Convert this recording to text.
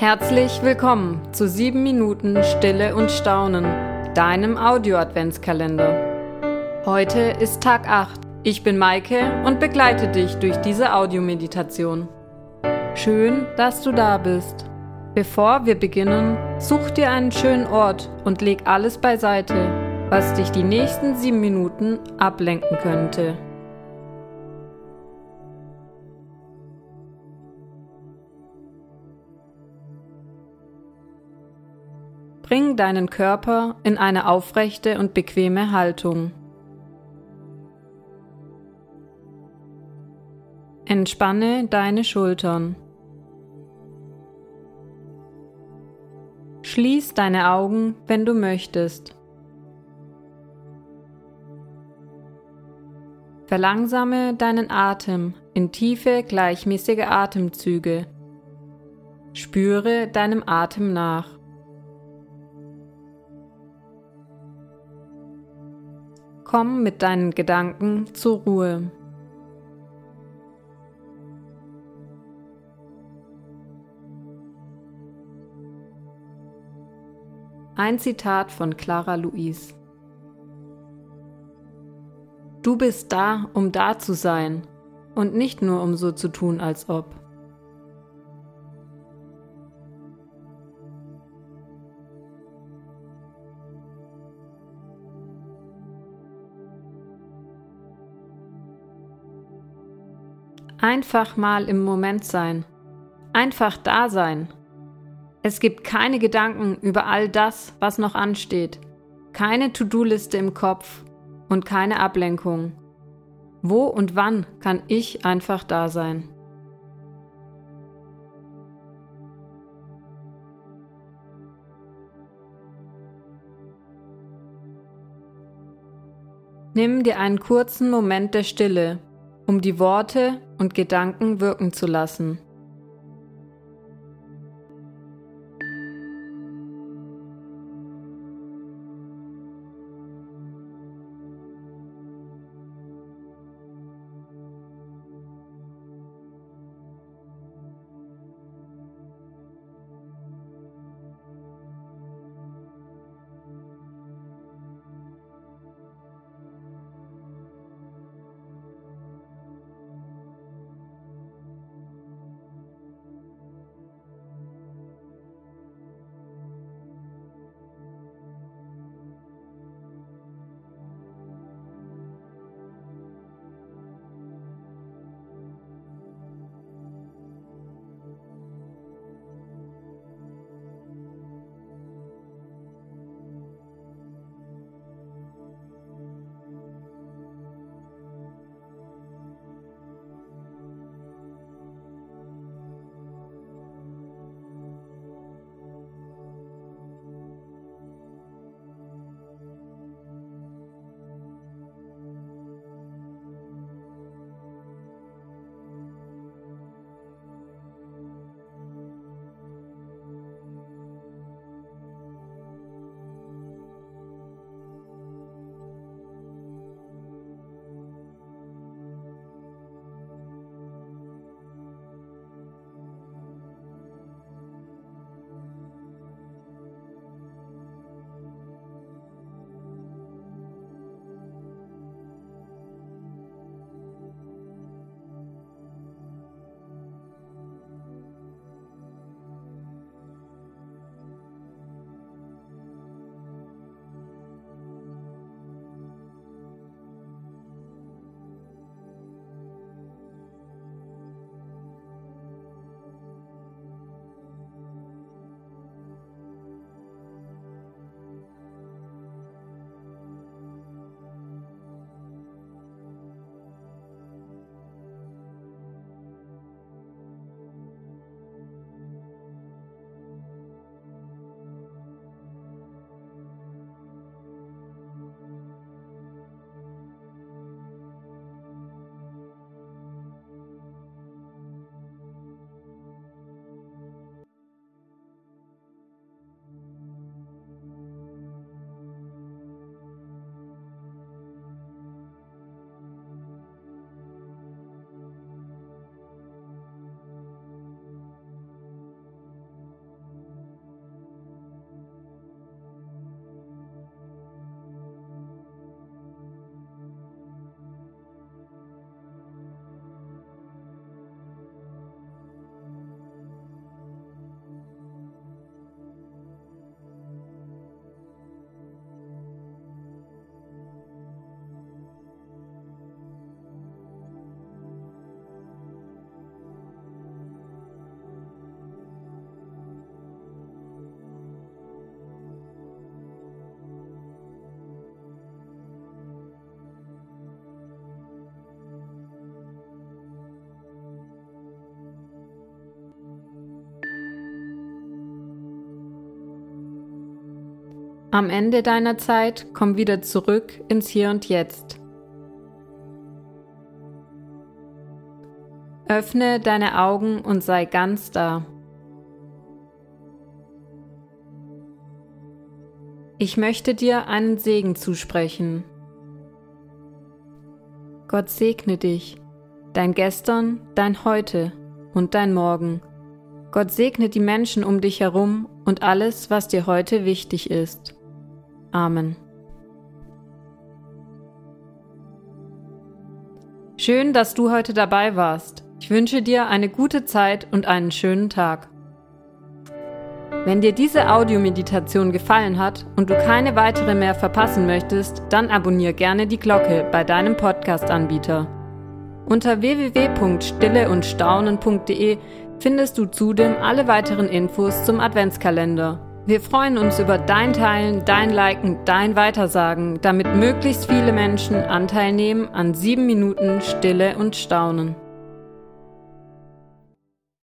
Herzlich willkommen zu 7 Minuten Stille und Staunen, deinem Audio-Adventskalender. Heute ist Tag 8. Ich bin Maike und begleite dich durch diese Audiomeditation. Schön, dass du da bist. Bevor wir beginnen, such dir einen schönen Ort und leg alles beiseite, was dich die nächsten 7 Minuten ablenken könnte. Deinen Körper in eine aufrechte und bequeme Haltung. Entspanne deine Schultern. Schließ deine Augen, wenn du möchtest. Verlangsame deinen Atem in tiefe, gleichmäßige Atemzüge. Spüre deinem Atem nach. Komm mit deinen Gedanken zur Ruhe. Ein Zitat von Clara Louise. Du bist da, um da zu sein und nicht nur um so zu tun, als ob. Einfach mal im Moment sein. Einfach da sein. Es gibt keine Gedanken über all das, was noch ansteht. Keine To-Do-Liste im Kopf und keine Ablenkung. Wo und wann kann ich einfach da sein? Nimm dir einen kurzen Moment der Stille um die Worte und Gedanken wirken zu lassen. Am Ende deiner Zeit komm wieder zurück ins Hier und Jetzt. Öffne deine Augen und sei ganz da. Ich möchte dir einen Segen zusprechen. Gott segne dich, dein Gestern, dein Heute und dein Morgen. Gott segne die Menschen um dich herum und alles, was dir heute wichtig ist. Amen. Schön, dass du heute dabei warst. Ich wünsche dir eine gute Zeit und einen schönen Tag. Wenn dir diese Audiomeditation gefallen hat und du keine weitere mehr verpassen möchtest, dann abonniere gerne die Glocke bei deinem Podcast-Anbieter. Unter www.stilleundstaunen.de findest du zudem alle weiteren Infos zum Adventskalender. Wir freuen uns über dein Teilen, dein Liken, dein Weitersagen, damit möglichst viele Menschen Anteil nehmen an sieben Minuten Stille und Staunen.